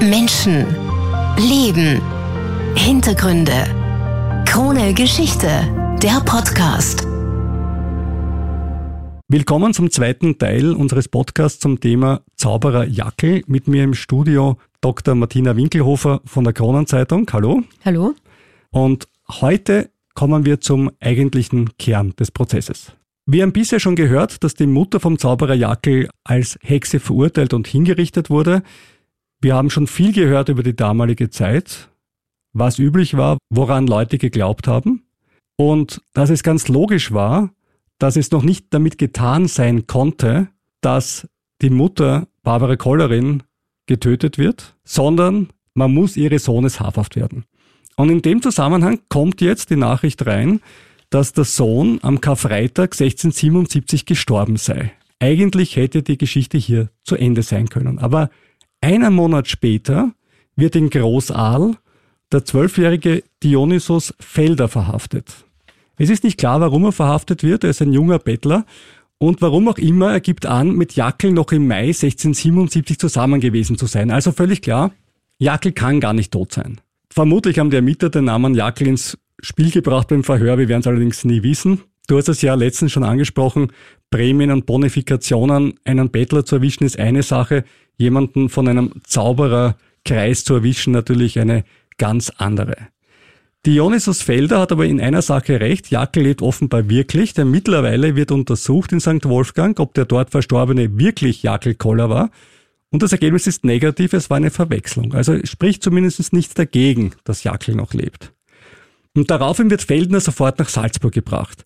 Menschen, Leben, Hintergründe. Krone Geschichte, der Podcast. Willkommen zum zweiten Teil unseres Podcasts zum Thema Zauberer Jackel. Mit mir im Studio Dr. Martina Winkelhofer von der Kronenzeitung. Hallo. Hallo. Und heute kommen wir zum eigentlichen Kern des Prozesses. Wir haben bisher schon gehört, dass die Mutter vom Zauberer Jackel als Hexe verurteilt und hingerichtet wurde. Wir haben schon viel gehört über die damalige Zeit, was üblich war, woran Leute geglaubt haben und dass es ganz logisch war, dass es noch nicht damit getan sein konnte, dass die Mutter Barbara Kollerin getötet wird, sondern man muss ihres Sohnes hafthaft werden. Und in dem Zusammenhang kommt jetzt die Nachricht rein, dass der Sohn am Karfreitag 1677 gestorben sei. Eigentlich hätte die Geschichte hier zu Ende sein können. Aber einen Monat später wird in Großaal der zwölfjährige Dionysos Felder verhaftet. Es ist nicht klar, warum er verhaftet wird. Er ist ein junger Bettler. Und warum auch immer, er gibt an, mit Jackel noch im Mai 1677 zusammen gewesen zu sein. Also völlig klar, Jackel kann gar nicht tot sein. Vermutlich haben die Ermittler den Namen Jackel ins Spiel gebracht beim Verhör. Wir werden es allerdings nie wissen. Du hast es ja letztens schon angesprochen. Prämien und Bonifikationen, einen Bettler zu erwischen ist eine Sache jemanden von einem Zaubererkreis zu erwischen, natürlich eine ganz andere. Dionysus Felder hat aber in einer Sache recht. Jackel lebt offenbar wirklich, denn mittlerweile wird untersucht in St. Wolfgang, ob der dort Verstorbene wirklich Jackel Koller war. Und das Ergebnis ist negativ, es war eine Verwechslung. Also spricht zumindest nichts dagegen, dass Jackel noch lebt. Und daraufhin wird Feldner sofort nach Salzburg gebracht.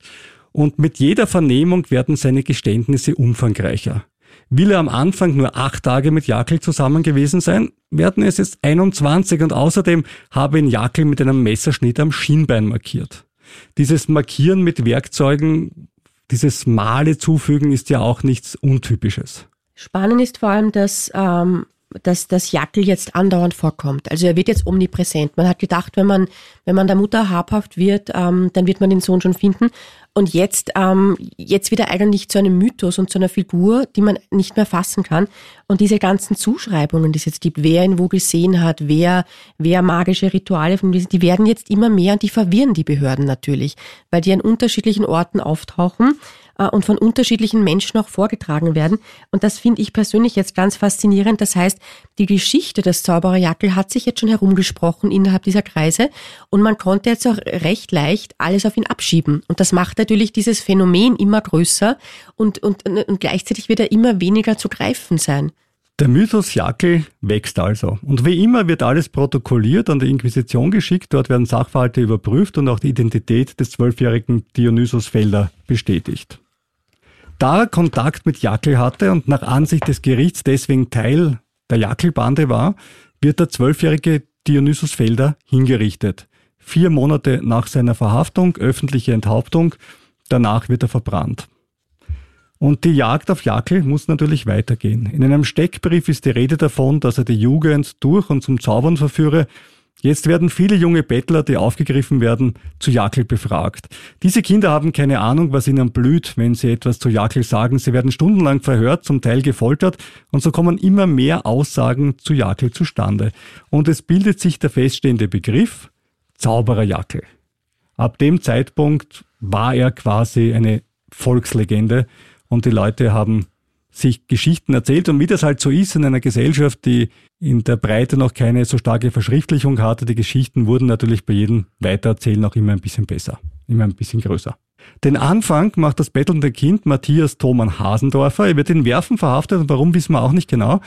Und mit jeder Vernehmung werden seine Geständnisse umfangreicher. Will er am Anfang nur acht Tage mit Jakel zusammen gewesen sein, werden es jetzt 21 und außerdem habe ihn Jakel mit einem Messerschnitt am Schienbein markiert. Dieses Markieren mit Werkzeugen, dieses Male zufügen ist ja auch nichts Untypisches. Spannend ist vor allem, dass ähm, dass das Jackel jetzt andauernd vorkommt. Also er wird jetzt omnipräsent. Man hat gedacht, wenn man, wenn man der Mutter habhaft wird, ähm, dann wird man den Sohn schon finden. Und jetzt, ähm, jetzt wird er eigentlich zu einem Mythos und zu einer Figur, die man nicht mehr fassen kann. Und diese ganzen Zuschreibungen, die es jetzt gibt, wer ihn wo gesehen hat, wer, wer magische Rituale von die werden jetzt immer mehr und die verwirren die Behörden natürlich, weil die an unterschiedlichen Orten auftauchen und von unterschiedlichen Menschen auch vorgetragen werden. Und das finde ich persönlich jetzt ganz faszinierend. Das heißt, die Geschichte des Zauberer Jackel hat sich jetzt schon herumgesprochen innerhalb dieser Kreise und man konnte jetzt auch recht leicht alles auf ihn abschieben. Und das macht natürlich dieses Phänomen immer größer und, und, und gleichzeitig wird er immer weniger zu greifen sein. Der Mythos Jackel wächst also. Und wie immer wird alles protokolliert, an die Inquisition geschickt, dort werden Sachverhalte überprüft und auch die Identität des zwölfjährigen Dionysos Felder bestätigt. Da er Kontakt mit Jackel hatte und nach Ansicht des Gerichts deswegen Teil der Jackelbande war, wird der zwölfjährige Dionysus Felder hingerichtet. Vier Monate nach seiner Verhaftung, öffentliche Enthauptung, danach wird er verbrannt. Und die Jagd auf Jackel muss natürlich weitergehen. In einem Steckbrief ist die Rede davon, dass er die Jugend durch und zum Zaubern verführe Jetzt werden viele junge Bettler, die aufgegriffen werden, zu Jackel befragt. Diese Kinder haben keine Ahnung, was ihnen blüht, wenn sie etwas zu Jackel sagen. Sie werden stundenlang verhört, zum Teil gefoltert und so kommen immer mehr Aussagen zu Jackel zustande. Und es bildet sich der feststehende Begriff Zauberer Jackel. Ab dem Zeitpunkt war er quasi eine Volkslegende und die Leute haben sich Geschichten erzählt und wie das halt so ist in einer Gesellschaft, die in der Breite noch keine so starke Verschriftlichung hatte, die Geschichten wurden natürlich bei jedem Weitererzählen auch immer ein bisschen besser, immer ein bisschen größer. Den Anfang macht das bettelnde Kind Matthias Thoman Hasendorfer. Er wird in Werfen verhaftet und warum wissen wir auch nicht genau.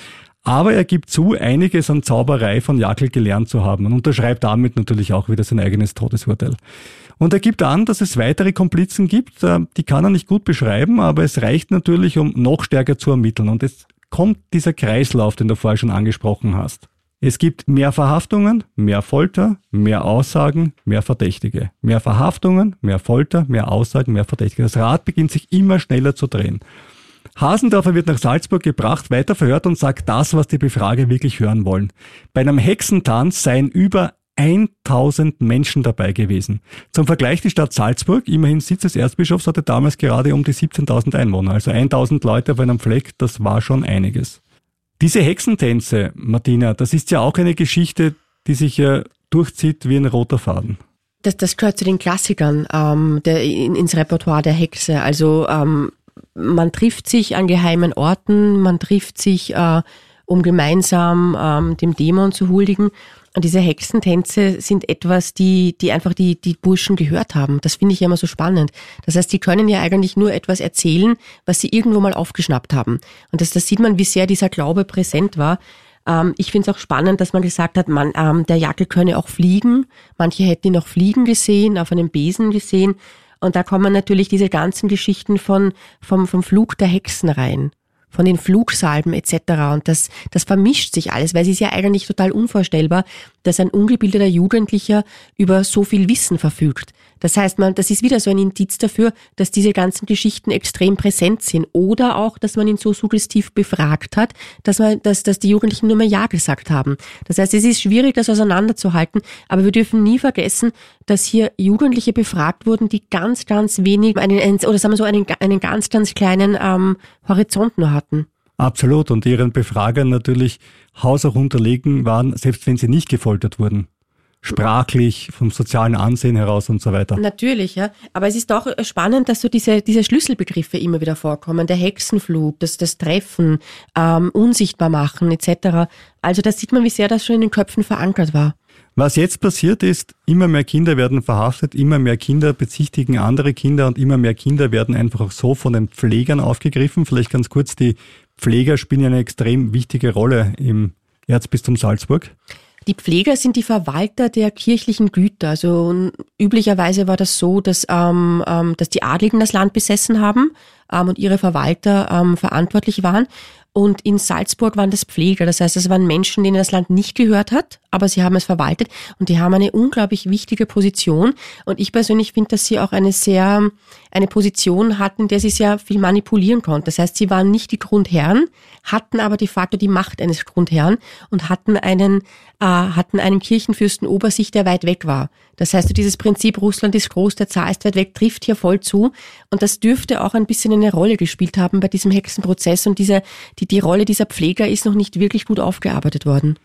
Aber er gibt zu, einiges an Zauberei von Jackel gelernt zu haben und unterschreibt damit natürlich auch wieder sein eigenes Todesurteil. Und er gibt an, dass es weitere Komplizen gibt, äh, die kann er nicht gut beschreiben, aber es reicht natürlich, um noch stärker zu ermitteln. Und es kommt dieser Kreislauf, den du vorher schon angesprochen hast. Es gibt mehr Verhaftungen, mehr Folter, mehr Aussagen, mehr Verdächtige. Mehr Verhaftungen, mehr Folter, mehr Aussagen, mehr Verdächtige. Das Rad beginnt sich immer schneller zu drehen. Hasendorfer wird nach Salzburg gebracht, weiter verhört und sagt das, was die Befrager wirklich hören wollen. Bei einem Hexentanz seien über 1000 Menschen dabei gewesen. Zum Vergleich die Stadt Salzburg, immerhin Sitz des Erzbischofs, hatte damals gerade um die 17.000 Einwohner. Also 1000 Leute auf einem Fleck, das war schon einiges. Diese Hexentänze, Martina, das ist ja auch eine Geschichte, die sich ja durchzieht wie ein roter Faden. Das, das gehört zu den Klassikern ähm, der, in, ins Repertoire der Hexe. Also ähm, man trifft sich an geheimen Orten, man trifft sich, äh, um gemeinsam ähm, dem Dämon zu huldigen. Und diese Hexentänze sind etwas, die, die einfach die, die Burschen gehört haben. Das finde ich ja immer so spannend. Das heißt, die können ja eigentlich nur etwas erzählen, was sie irgendwo mal aufgeschnappt haben. Und das, das sieht man, wie sehr dieser Glaube präsent war. Ähm, ich finde es auch spannend, dass man gesagt hat, man, ähm, der Jackel könne auch fliegen. Manche hätten ihn auch fliegen gesehen, auf einem Besen gesehen. Und da kommen natürlich diese ganzen Geschichten von, vom, vom Flug der Hexen rein von den Flugsalben etc. Und das, das vermischt sich alles, weil es ist ja eigentlich total unvorstellbar, dass ein ungebildeter Jugendlicher über so viel Wissen verfügt. Das heißt, man, das ist wieder so ein Indiz dafür, dass diese ganzen Geschichten extrem präsent sind oder auch, dass man ihn so suggestiv befragt hat, dass man, dass, dass die Jugendlichen nur mehr Ja gesagt haben. Das heißt, es ist schwierig, das auseinanderzuhalten, aber wir dürfen nie vergessen, dass hier Jugendliche befragt wurden, die ganz, ganz wenig, einen, oder sagen wir so, einen, einen ganz, ganz kleinen ähm, Horizont nur hatten. Absolut. Und ihren Befragern natürlich haushoch unterlegen waren, selbst wenn sie nicht gefoltert wurden sprachlich, vom sozialen Ansehen heraus und so weiter. Natürlich, ja. Aber es ist doch spannend, dass so diese, diese Schlüsselbegriffe immer wieder vorkommen. Der Hexenflug, das, das Treffen, ähm, unsichtbar machen etc. Also da sieht man, wie sehr das schon in den Köpfen verankert war. Was jetzt passiert ist, immer mehr Kinder werden verhaftet, immer mehr Kinder bezichtigen andere Kinder und immer mehr Kinder werden einfach auch so von den Pflegern aufgegriffen. Vielleicht ganz kurz, die Pfleger spielen eine extrem wichtige Rolle im Erzbistum Salzburg. Die Pfleger sind die Verwalter der kirchlichen Güter. Also üblicherweise war das so, dass, ähm, ähm, dass die Adligen das Land besessen haben ähm, und ihre Verwalter ähm, verantwortlich waren. Und in Salzburg waren das Pfleger. Das heißt, es waren Menschen, denen das Land nicht gehört hat, aber sie haben es verwaltet und die haben eine unglaublich wichtige Position. Und ich persönlich finde, dass sie auch eine sehr, eine Position hatten, der sie sehr viel manipulieren konnten. Das heißt, sie waren nicht die Grundherren, hatten aber de facto die Macht eines Grundherrn und hatten einen, äh, hatten einen Kirchenfürsten Obersicht, der weit weg war. Das heißt, dieses Prinzip, Russland ist groß, der Zar ist weit weg, trifft hier voll zu. Und das dürfte auch ein bisschen eine Rolle gespielt haben bei diesem Hexenprozess. Und diese, die, die Rolle dieser Pfleger ist noch nicht wirklich gut aufgearbeitet worden.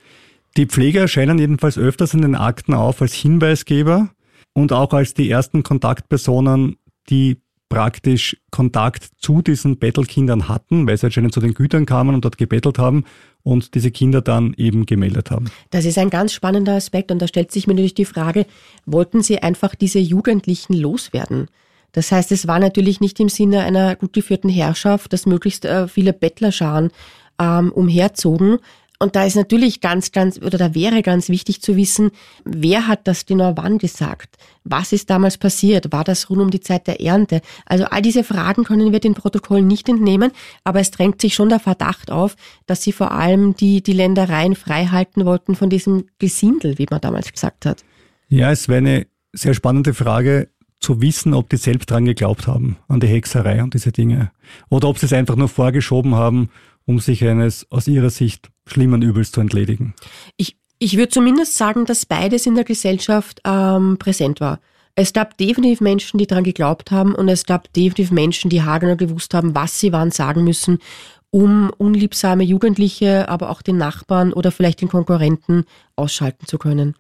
Die Pfleger erscheinen jedenfalls öfters in den Akten auf als Hinweisgeber und auch als die ersten Kontaktpersonen, die praktisch Kontakt zu diesen Bettelkindern hatten, weil sie anscheinend zu den Gütern kamen und dort gebettelt haben und diese Kinder dann eben gemeldet haben. Das ist ein ganz spannender Aspekt und da stellt sich mir natürlich die Frage, wollten sie einfach diese Jugendlichen loswerden? Das heißt, es war natürlich nicht im Sinne einer gut geführten Herrschaft, dass möglichst äh, viele Bettlerscharen ähm, umherzogen, und da ist natürlich ganz, ganz, oder da wäre ganz wichtig zu wissen, wer hat das genau wann gesagt? Was ist damals passiert? War das rund um die Zeit der Ernte? Also all diese Fragen können wir den Protokollen nicht entnehmen, aber es drängt sich schon der Verdacht auf, dass sie vor allem die, die Ländereien frei halten wollten von diesem Gesindel, wie man damals gesagt hat. Ja, es wäre eine sehr spannende Frage, zu wissen, ob die selbst dran geglaubt haben, an die Hexerei und diese Dinge. Oder ob sie es einfach nur vorgeschoben haben, um sich eines aus ihrer Sicht schlimmen Übels zu entledigen? Ich, ich würde zumindest sagen, dass beides in der Gesellschaft ähm, präsent war. Es gab definitiv Menschen, die daran geglaubt haben und es gab definitiv Menschen, die haargenau gewusst haben, was sie wann sagen müssen, um unliebsame Jugendliche, aber auch den Nachbarn oder vielleicht den Konkurrenten ausschalten zu können.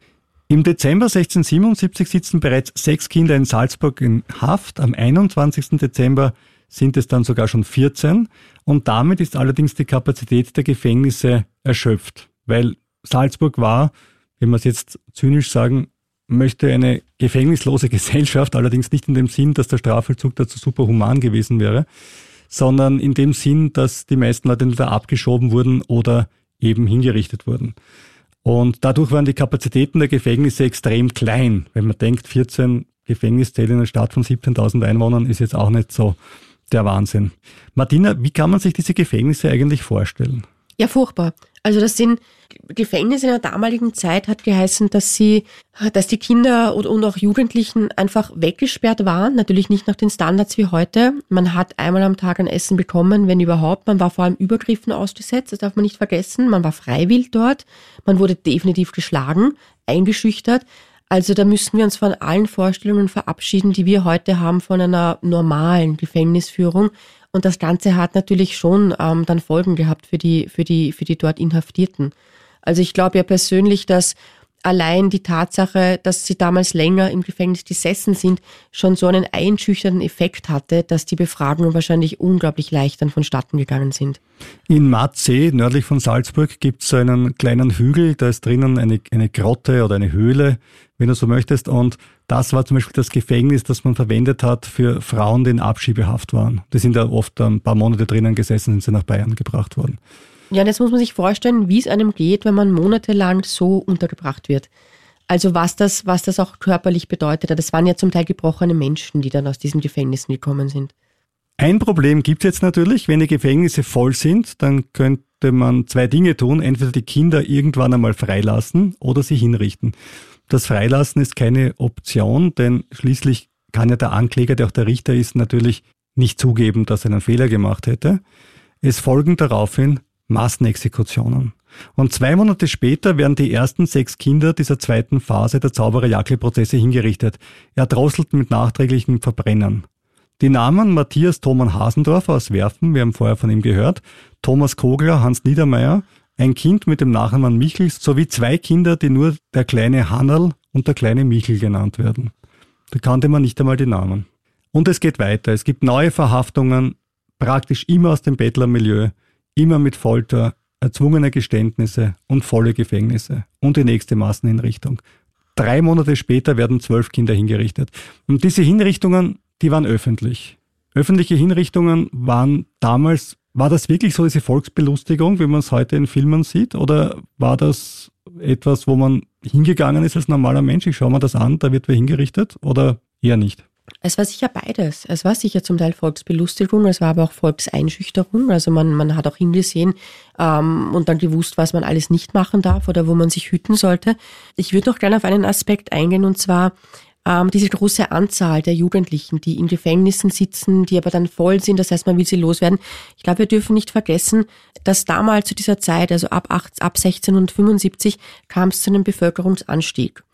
Im Dezember 1677 sitzen bereits sechs Kinder in Salzburg in Haft. Am 21. Dezember sind es dann sogar schon 14 und damit ist allerdings die Kapazität der Gefängnisse erschöpft, weil Salzburg war, wenn wir es jetzt zynisch sagen, möchte eine gefängnislose Gesellschaft, allerdings nicht in dem Sinn, dass der Strafvollzug dazu super human gewesen wäre, sondern in dem Sinn, dass die meisten Leute entweder abgeschoben wurden oder eben hingerichtet wurden. Und dadurch waren die Kapazitäten der Gefängnisse extrem klein. Wenn man denkt, 14 Gefängniszellen in einer Stadt von 17.000 Einwohnern ist jetzt auch nicht so der Wahnsinn. Martina, wie kann man sich diese Gefängnisse eigentlich vorstellen? Ja, furchtbar. Also das sind Gefängnisse in der damaligen Zeit hat geheißen, dass sie, dass die Kinder und auch Jugendlichen einfach weggesperrt waren. Natürlich nicht nach den Standards wie heute. Man hat einmal am Tag ein Essen bekommen, wenn überhaupt. Man war vor allem Übergriffen ausgesetzt. Das darf man nicht vergessen. Man war freiwillig dort. Man wurde definitiv geschlagen, eingeschüchtert. Also da müssen wir uns von allen Vorstellungen verabschieden, die wir heute haben von einer normalen Gefängnisführung. Und das Ganze hat natürlich schon ähm, dann Folgen gehabt für die, für die, für die dort Inhaftierten. Also ich glaube ja persönlich, dass allein die Tatsache, dass sie damals länger im Gefängnis gesessen sind, schon so einen einschüchternden Effekt hatte, dass die Befragungen wahrscheinlich unglaublich leicht dann vonstatten gegangen sind. In Matzee, nördlich von Salzburg, gibt es so einen kleinen Hügel, da ist drinnen eine, eine Grotte oder eine Höhle, wenn du so möchtest. Und das war zum Beispiel das Gefängnis, das man verwendet hat für Frauen, die in Abschiebehaft waren. Die sind da oft ein paar Monate drinnen gesessen, sind sie nach Bayern gebracht worden. Ja, und jetzt muss man sich vorstellen, wie es einem geht, wenn man monatelang so untergebracht wird. Also was das, was das auch körperlich bedeutet. Das waren ja zum Teil gebrochene Menschen, die dann aus diesen Gefängnissen gekommen sind. Ein Problem gibt es jetzt natürlich, wenn die Gefängnisse voll sind, dann könnte man zwei Dinge tun. Entweder die Kinder irgendwann einmal freilassen oder sie hinrichten. Das Freilassen ist keine Option, denn schließlich kann ja der Ankläger, der auch der Richter ist, natürlich nicht zugeben, dass er einen Fehler gemacht hätte. Es folgen daraufhin Massenexekutionen. Und zwei Monate später werden die ersten sechs Kinder dieser zweiten Phase der Zauberer-Jakli-Prozesse hingerichtet, erdrosselt mit nachträglichen Verbrennern. Die Namen Matthias Thoman Hasendorf aus Werfen, wir haben vorher von ihm gehört, Thomas Kogler, Hans Niedermeyer, ein Kind mit dem Nachnamen Michels sowie zwei Kinder, die nur der kleine Hannerl und der kleine Michel genannt werden. Da kannte man nicht einmal die Namen. Und es geht weiter. Es gibt neue Verhaftungen, praktisch immer aus dem Bettlermilieu immer mit Folter, erzwungene Geständnisse und volle Gefängnisse und die nächste Massenhinrichtung. Drei Monate später werden zwölf Kinder hingerichtet. Und diese Hinrichtungen, die waren öffentlich. Öffentliche Hinrichtungen waren damals, war das wirklich so diese Volksbelustigung, wie man es heute in Filmen sieht? Oder war das etwas, wo man hingegangen ist als normaler Mensch? Ich schaue mir das an, da wird wer hingerichtet? Oder eher nicht? Es war sicher beides. Es war sicher zum Teil Volksbelustigung, es war aber auch Volkseinschüchterung. Also man, man hat auch hingesehen ähm, und dann gewusst, was man alles nicht machen darf oder wo man sich hüten sollte. Ich würde noch gerne auf einen Aspekt eingehen und zwar ähm, diese große Anzahl der Jugendlichen, die in Gefängnissen sitzen, die aber dann voll sind, das heißt, man will sie loswerden. Ich glaube, wir dürfen nicht vergessen, dass damals zu dieser Zeit, also ab, 8, ab 1675, kam es zu einem Bevölkerungsanstieg.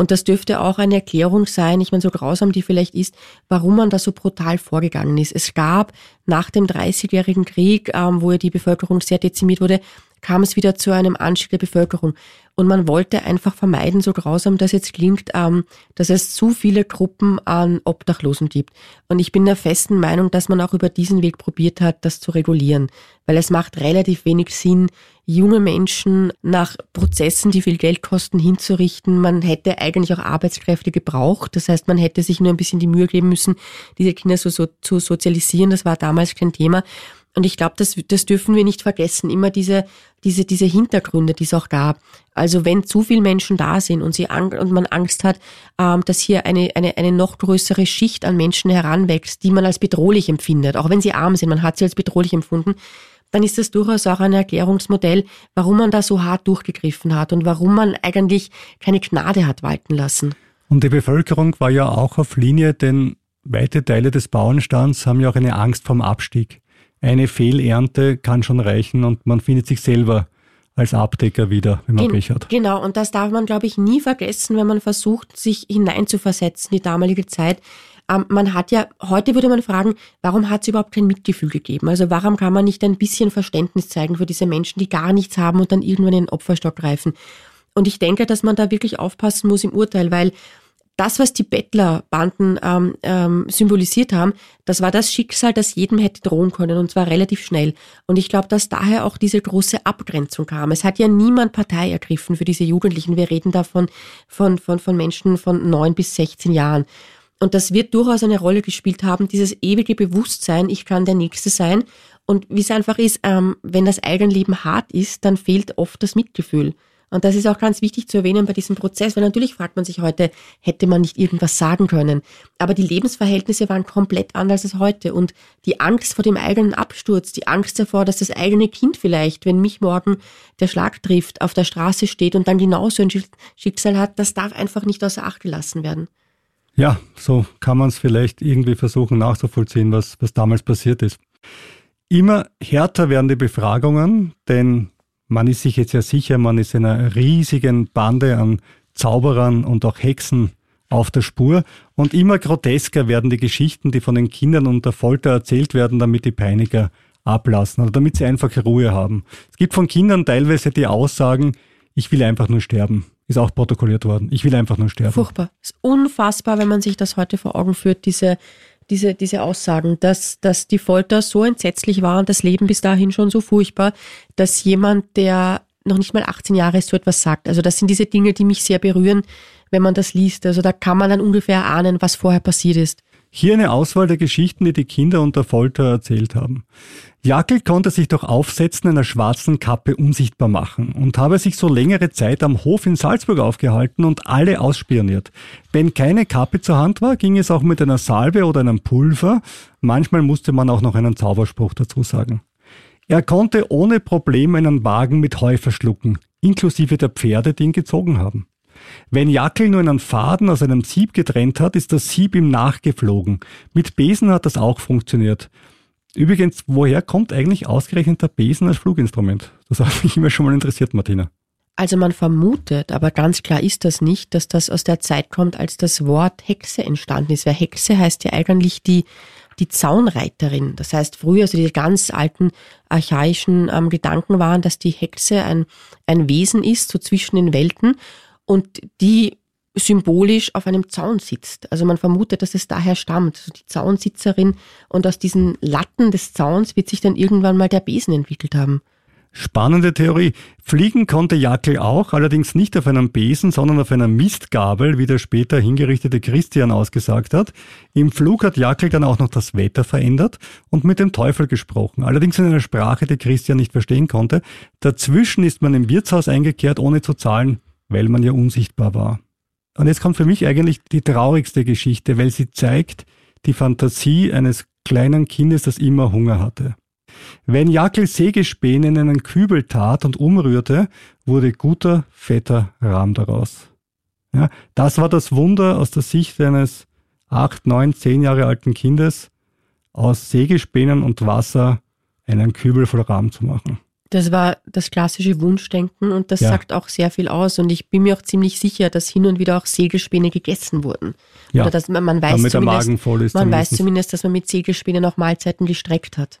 Und das dürfte auch eine Erklärung sein, ich meine, so grausam die vielleicht ist, warum man da so brutal vorgegangen ist. Es gab nach dem Dreißigjährigen Krieg, ähm, wo ja die Bevölkerung sehr dezimiert wurde, kam es wieder zu einem Anstieg der Bevölkerung. Und man wollte einfach vermeiden, so grausam das jetzt klingt, ähm, dass es zu viele Gruppen an Obdachlosen gibt. Und ich bin der festen Meinung, dass man auch über diesen Weg probiert hat, das zu regulieren. Weil es macht relativ wenig Sinn, junge Menschen nach Prozessen, die viel Geld kosten, hinzurichten. Man hätte eigentlich auch Arbeitskräfte gebraucht. Das heißt, man hätte sich nur ein bisschen die Mühe geben müssen, diese Kinder so, so zu sozialisieren. Das war damals kein Thema. Und ich glaube, das, das dürfen wir nicht vergessen. Immer diese, diese, diese Hintergründe, die es auch gab. Also wenn zu viele Menschen da sind und, sie und man Angst hat, ähm, dass hier eine, eine, eine noch größere Schicht an Menschen heranwächst, die man als bedrohlich empfindet, auch wenn sie arm sind, man hat sie als bedrohlich empfunden, dann ist das durchaus auch ein Erklärungsmodell, warum man da so hart durchgegriffen hat und warum man eigentlich keine Gnade hat walten lassen. Und die Bevölkerung war ja auch auf Linie, denn weite Teile des Bauernstands haben ja auch eine Angst vom Abstieg eine Fehlernte kann schon reichen und man findet sich selber als Abdecker wieder, wenn man Gen Pech hat. Genau, und das darf man, glaube ich, nie vergessen, wenn man versucht, sich hineinzuversetzen, die damalige Zeit. Ähm, man hat ja, heute würde man fragen, warum hat es überhaupt kein Mitgefühl gegeben? Also warum kann man nicht ein bisschen Verständnis zeigen für diese Menschen, die gar nichts haben und dann irgendwann in den Opferstock greifen? Und ich denke, dass man da wirklich aufpassen muss im Urteil, weil das, was die Bettlerbanden ähm, ähm, symbolisiert haben, das war das Schicksal, das jedem hätte drohen können und zwar relativ schnell. Und ich glaube, dass daher auch diese große Abgrenzung kam. Es hat ja niemand Partei ergriffen für diese Jugendlichen. Wir reden davon von, von, von Menschen von neun bis 16 Jahren. Und das wird durchaus eine Rolle gespielt haben, dieses ewige Bewusstsein, ich kann der Nächste sein. Und wie es einfach ist, ähm, wenn das Eigenleben hart ist, dann fehlt oft das Mitgefühl. Und das ist auch ganz wichtig zu erwähnen bei diesem Prozess, weil natürlich fragt man sich heute, hätte man nicht irgendwas sagen können. Aber die Lebensverhältnisse waren komplett anders als heute. Und die Angst vor dem eigenen Absturz, die Angst davor, dass das eigene Kind vielleicht, wenn mich morgen der Schlag trifft, auf der Straße steht und dann genauso ein Schicksal hat, das darf einfach nicht außer Acht gelassen werden. Ja, so kann man es vielleicht irgendwie versuchen nachzuvollziehen, was, was damals passiert ist. Immer härter werden die Befragungen, denn man ist sich jetzt ja sicher, man ist in einer riesigen Bande an Zauberern und auch Hexen auf der Spur und immer grotesker werden die Geschichten, die von den Kindern unter Folter erzählt werden, damit die Peiniger ablassen oder damit sie einfach Ruhe haben. Es gibt von Kindern teilweise die Aussagen, ich will einfach nur sterben. Ist auch protokolliert worden. Ich will einfach nur sterben. Furchtbar. Ist unfassbar, wenn man sich das heute vor Augen führt, diese, diese, diese Aussagen, dass, dass die Folter so entsetzlich war und das Leben bis dahin schon so furchtbar, dass jemand, der noch nicht mal 18 Jahre ist, so etwas sagt. Also das sind diese Dinge, die mich sehr berühren, wenn man das liest. Also da kann man dann ungefähr ahnen, was vorher passiert ist. Hier eine Auswahl der Geschichten, die die Kinder unter Folter erzählt haben. Jackel konnte sich durch Aufsetzen einer schwarzen Kappe unsichtbar machen und habe sich so längere Zeit am Hof in Salzburg aufgehalten und alle ausspioniert. Wenn keine Kappe zur Hand war, ging es auch mit einer Salbe oder einem Pulver. Manchmal musste man auch noch einen Zauberspruch dazu sagen. Er konnte ohne Probleme einen Wagen mit Heu verschlucken, inklusive der Pferde, die ihn gezogen haben. Wenn Jackel nur einen Faden aus einem Sieb getrennt hat, ist das Sieb ihm nachgeflogen. Mit Besen hat das auch funktioniert. Übrigens, woher kommt eigentlich ausgerechnet der Besen als Fluginstrument? Das hat mich immer schon mal interessiert, Martina. Also man vermutet, aber ganz klar ist das nicht, dass das aus der Zeit kommt, als das Wort Hexe entstanden ist. Weil Hexe heißt ja eigentlich die, die Zaunreiterin. Das heißt, früher, also die ganz alten archaischen ähm, Gedanken waren, dass die Hexe ein, ein Wesen ist, so zwischen den Welten und die symbolisch auf einem Zaun sitzt. Also man vermutet, dass es daher stammt. Also die Zaunsitzerin und aus diesen Latten des Zauns wird sich dann irgendwann mal der Besen entwickelt haben. Spannende Theorie. Fliegen konnte Jackel auch, allerdings nicht auf einem Besen, sondern auf einer Mistgabel, wie der später hingerichtete Christian ausgesagt hat. Im Flug hat Jackel dann auch noch das Wetter verändert und mit dem Teufel gesprochen, allerdings in einer Sprache, die Christian nicht verstehen konnte. Dazwischen ist man im Wirtshaus eingekehrt, ohne zu zahlen weil man ja unsichtbar war. Und jetzt kommt für mich eigentlich die traurigste Geschichte, weil sie zeigt die Fantasie eines kleinen Kindes, das immer Hunger hatte. Wenn Jakel Sägespäne in einen Kübel tat und umrührte, wurde guter, fetter Rahm daraus. Ja, das war das Wunder aus der Sicht eines acht, neun, zehn Jahre alten Kindes, aus Sägespänen und Wasser einen Kübel voll Rahm zu machen. Das war das klassische Wunschdenken und das ja. sagt auch sehr viel aus. Und ich bin mir auch ziemlich sicher, dass hin und wieder auch Segelspäne gegessen wurden. Ja, Oder dass man, man weiß damit ist. Man zumindest. weiß zumindest, dass man mit Segelspänen auch Mahlzeiten gestreckt hat.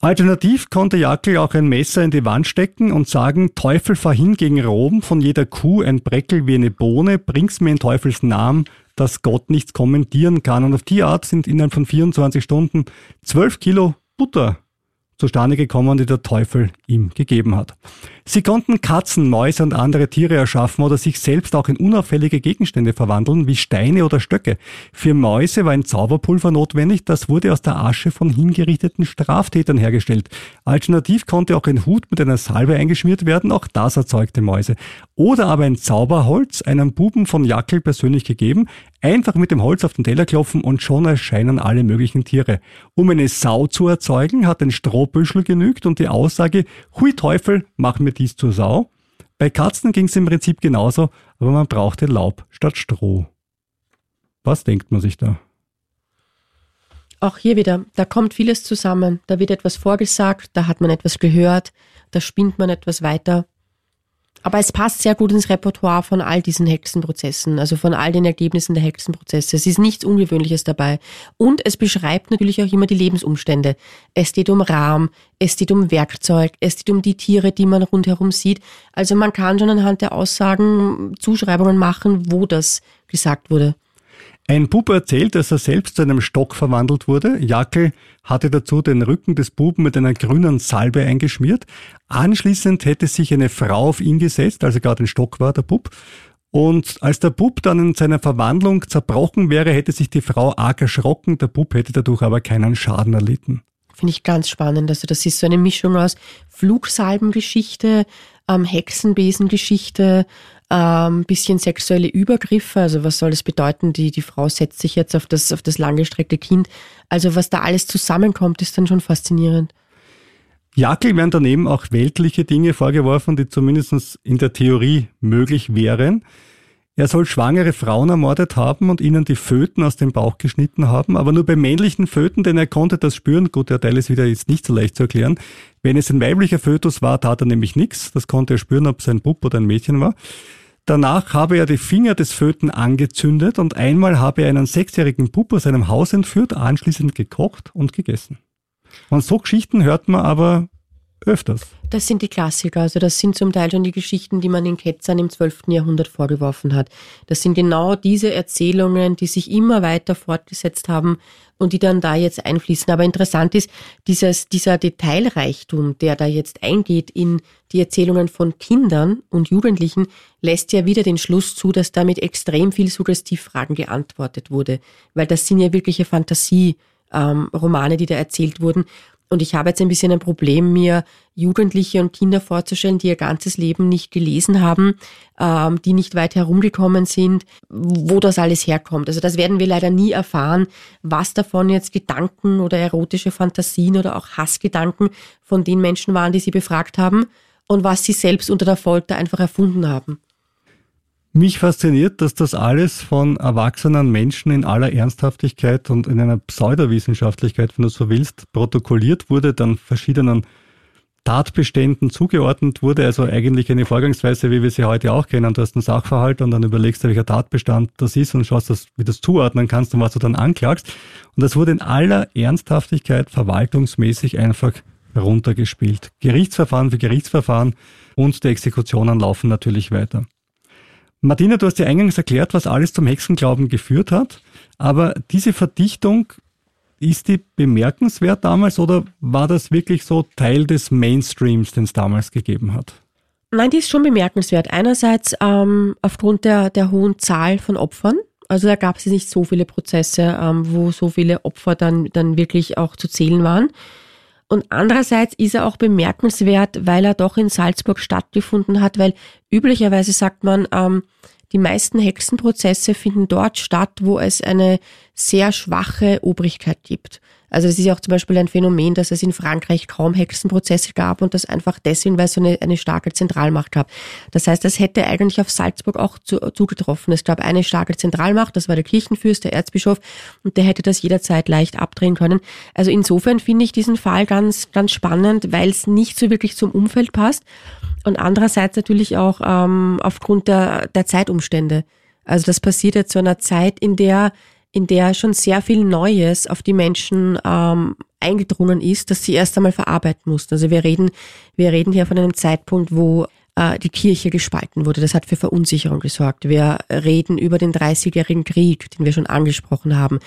Alternativ konnte Jackel auch ein Messer in die Wand stecken und sagen, Teufel fahr hin gegen Rom, von jeder Kuh ein Breckel wie eine Bohne, bring's mir in Teufels Namen, dass Gott nichts kommentieren kann. Und auf die Art sind innerhalb von 24 Stunden 12 Kilo Butter zustande gekommen, die der Teufel ihm gegeben hat. Sie konnten Katzen, Mäuse und andere Tiere erschaffen oder sich selbst auch in unauffällige Gegenstände verwandeln, wie Steine oder Stöcke. Für Mäuse war ein Zauberpulver notwendig, das wurde aus der Asche von hingerichteten Straftätern hergestellt. Alternativ konnte auch ein Hut mit einer Salbe eingeschmiert werden, auch das erzeugte Mäuse. Oder aber ein Zauberholz, einem Buben von Jackel persönlich gegeben, einfach mit dem Holz auf den Teller klopfen und schon erscheinen alle möglichen Tiere. Um eine Sau zu erzeugen, hat ein Strohbüschel genügt und die Aussage, hui Teufel, mach mir dies zur Sau. Bei Katzen ging es im Prinzip genauso, aber man brauchte Laub statt Stroh. Was denkt man sich da? Auch hier wieder, da kommt vieles zusammen. Da wird etwas vorgesagt, da hat man etwas gehört, da spinnt man etwas weiter. Aber es passt sehr gut ins Repertoire von all diesen Hexenprozessen, also von all den Ergebnissen der Hexenprozesse. Es ist nichts Ungewöhnliches dabei. Und es beschreibt natürlich auch immer die Lebensumstände. Es geht um Rahm, es geht um Werkzeug, es geht um die Tiere, die man rundherum sieht. Also man kann schon anhand der Aussagen Zuschreibungen machen, wo das gesagt wurde. Ein Bub erzählt, dass er selbst zu einem Stock verwandelt wurde. Jackel hatte dazu den Rücken des Buben mit einer grünen Salbe eingeschmiert. Anschließend hätte sich eine Frau auf ihn gesetzt, also gerade ein Stock war der Bub. Und als der Bub dann in seiner Verwandlung zerbrochen wäre, hätte sich die Frau arg erschrocken. Der Bub hätte dadurch aber keinen Schaden erlitten. Finde ich ganz spannend. Also das ist so eine Mischung aus Flugsalbengeschichte, ähm, Hexenbesengeschichte, ähm, bisschen sexuelle Übergriffe. Also was soll das bedeuten? Die, die Frau setzt sich jetzt auf das, auf das langgestreckte Kind. Also was da alles zusammenkommt, ist dann schon faszinierend. Jackel werden daneben auch weltliche Dinge vorgeworfen, die zumindest in der Theorie möglich wären. Er soll schwangere Frauen ermordet haben und ihnen die Föten aus dem Bauch geschnitten haben, aber nur bei männlichen Föten, denn er konnte das spüren. Gut, der Teil ist wieder jetzt nicht so leicht zu erklären. Wenn es ein weiblicher Fötus war, tat er nämlich nichts. Das konnte er spüren, ob es ein Bub oder ein Mädchen war. danach habe er die Finger des Föten angezündet und einmal habe er einen sechsjährigen Bub aus seinem Haus entführt, anschließend gekocht und gegessen. Und so Geschichten hört man aber öfters. Das sind die Klassiker. Also das sind zum Teil schon die Geschichten, die man den Ketzern im 12. Jahrhundert vorgeworfen hat. Das sind genau diese Erzählungen, die sich immer weiter fortgesetzt haben und die dann da jetzt einfließen. Aber interessant ist, dieses, dieser Detailreichtum, der da jetzt eingeht in die Erzählungen von Kindern und Jugendlichen, lässt ja wieder den Schluss zu, dass damit extrem viel Suggestivfragen geantwortet wurde. Weil das sind ja wirkliche Fantasie. Ähm, Romane, die da erzählt wurden. Und ich habe jetzt ein bisschen ein Problem, mir Jugendliche und Kinder vorzustellen, die ihr ganzes Leben nicht gelesen haben, ähm, die nicht weit herumgekommen sind, wo das alles herkommt. Also das werden wir leider nie erfahren, was davon jetzt Gedanken oder erotische Fantasien oder auch Hassgedanken von den Menschen waren, die sie befragt haben und was sie selbst unter der Folter einfach erfunden haben. Mich fasziniert, dass das alles von erwachsenen Menschen in aller Ernsthaftigkeit und in einer Pseudowissenschaftlichkeit, wenn du so willst, protokolliert wurde, dann verschiedenen Tatbeständen zugeordnet wurde, also eigentlich eine Vorgangsweise, wie wir sie heute auch kennen. Du hast einen Sachverhalt und dann überlegst du, welcher Tatbestand das ist und schaust, wie du das zuordnen kannst und was du dann anklagst. Und das wurde in aller Ernsthaftigkeit verwaltungsmäßig einfach runtergespielt. Gerichtsverfahren für Gerichtsverfahren und die Exekutionen laufen natürlich weiter. Martina, du hast ja eingangs erklärt, was alles zum Hexenglauben geführt hat, aber diese Verdichtung, ist die bemerkenswert damals oder war das wirklich so Teil des Mainstreams, den es damals gegeben hat? Nein, die ist schon bemerkenswert. Einerseits ähm, aufgrund der, der hohen Zahl von Opfern. Also da gab es nicht so viele Prozesse, ähm, wo so viele Opfer dann, dann wirklich auch zu zählen waren. Und andererseits ist er auch bemerkenswert, weil er doch in Salzburg stattgefunden hat, weil üblicherweise sagt man, ähm, die meisten Hexenprozesse finden dort statt, wo es eine sehr schwache Obrigkeit gibt. Also es ist ja auch zum Beispiel ein Phänomen, dass es in Frankreich kaum Hexenprozesse gab und das einfach deswegen, weil es so eine, eine starke Zentralmacht gab. Das heißt, das hätte eigentlich auf Salzburg auch zu, zugetroffen. Es gab eine starke Zentralmacht, das war der Kirchenfürst, der Erzbischof, und der hätte das jederzeit leicht abdrehen können. Also insofern finde ich diesen Fall ganz, ganz spannend, weil es nicht so wirklich zum Umfeld passt und andererseits natürlich auch ähm, aufgrund der, der Zeitumstände. Also das passiert ja zu einer Zeit, in der in der schon sehr viel Neues auf die Menschen ähm, eingedrungen ist, dass sie erst einmal verarbeiten mussten. Also wir reden, wir reden hier von einem Zeitpunkt, wo äh, die Kirche gespalten wurde. Das hat für Verunsicherung gesorgt. Wir reden über den Dreißigjährigen Krieg, den wir schon angesprochen haben.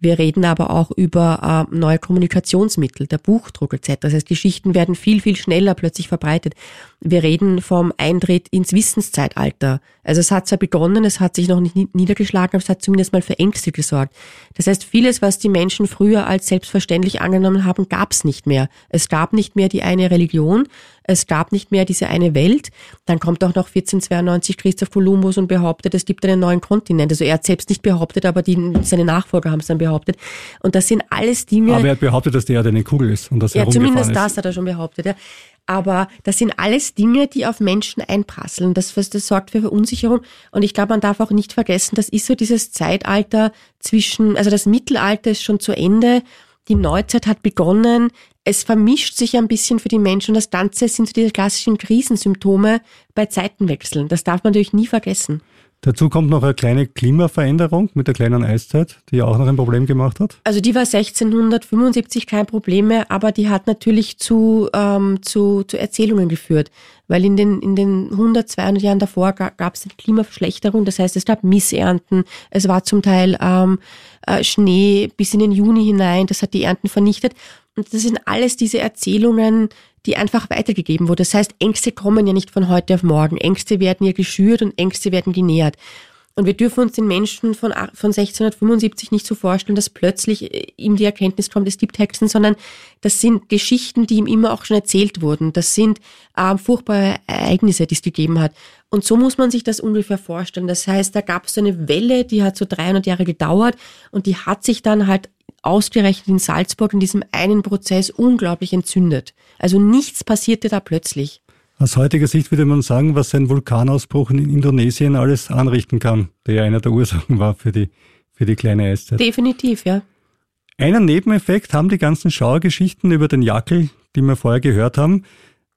Wir reden aber auch über äh, neue Kommunikationsmittel, der Buchdruck etc. Das heißt, Geschichten werden viel, viel schneller plötzlich verbreitet. Wir reden vom Eintritt ins Wissenszeitalter. Also es hat zwar begonnen, es hat sich noch nicht niedergeschlagen, aber es hat zumindest mal für Ängste gesorgt. Das heißt, vieles, was die Menschen früher als selbstverständlich angenommen haben, gab es nicht mehr. Es gab nicht mehr die eine Religion, es gab nicht mehr diese eine Welt. Dann kommt auch noch 1492 Christoph Kolumbus und behauptet, es gibt einen neuen Kontinent. Also er hat selbst nicht behauptet, aber die, seine Nachfolger haben es dann behauptet. Und das sind alles Dinge. Aber er hat behauptet, dass der Erde eine Kugel ist und dass er Ja, zumindest das hat er schon behauptet. Ja. Aber das sind alles Dinge, die auf Menschen einprasseln. Das, das sorgt für Verunsicherung. Und ich glaube, man darf auch nicht vergessen, das ist so dieses Zeitalter zwischen, also das Mittelalter ist schon zu Ende, die Neuzeit hat begonnen, es vermischt sich ein bisschen für die Menschen und das Ganze sind so diese klassischen Krisensymptome bei Zeitenwechseln. Das darf man natürlich nie vergessen. Dazu kommt noch eine kleine Klimaveränderung mit der kleinen Eiszeit, die ja auch noch ein Problem gemacht hat. Also die war 1675 kein Problem mehr, aber die hat natürlich zu, ähm, zu, zu Erzählungen geführt. Weil in den, in den 100, 200 Jahren davor gab es eine Klimaverschlechterung, das heißt es gab Missernten, es war zum Teil ähm, äh, Schnee bis in den Juni hinein, das hat die Ernten vernichtet. Und das sind alles diese Erzählungen, die einfach weitergegeben wurden. Das heißt, Ängste kommen ja nicht von heute auf morgen. Ängste werden ja geschürt und Ängste werden genährt. Und wir dürfen uns den Menschen von, von 1675 nicht so vorstellen, dass plötzlich äh, ihm die Erkenntnis kommt, es gibt Hexen, sondern das sind Geschichten, die ihm immer auch schon erzählt wurden. Das sind äh, furchtbare Ereignisse, die es gegeben hat. Und so muss man sich das ungefähr vorstellen. Das heißt, da gab es so eine Welle, die hat so 300 Jahre gedauert und die hat sich dann halt ausgerechnet in Salzburg in diesem einen Prozess unglaublich entzündet. Also nichts passierte da plötzlich. Aus heutiger Sicht würde man sagen, was ein Vulkanausbruch in Indonesien alles anrichten kann, der ja einer der Ursachen war für die, für die kleine Eiszeit. Definitiv, ja. Einen Nebeneffekt haben die ganzen Schauergeschichten über den Jackel, die wir vorher gehört haben.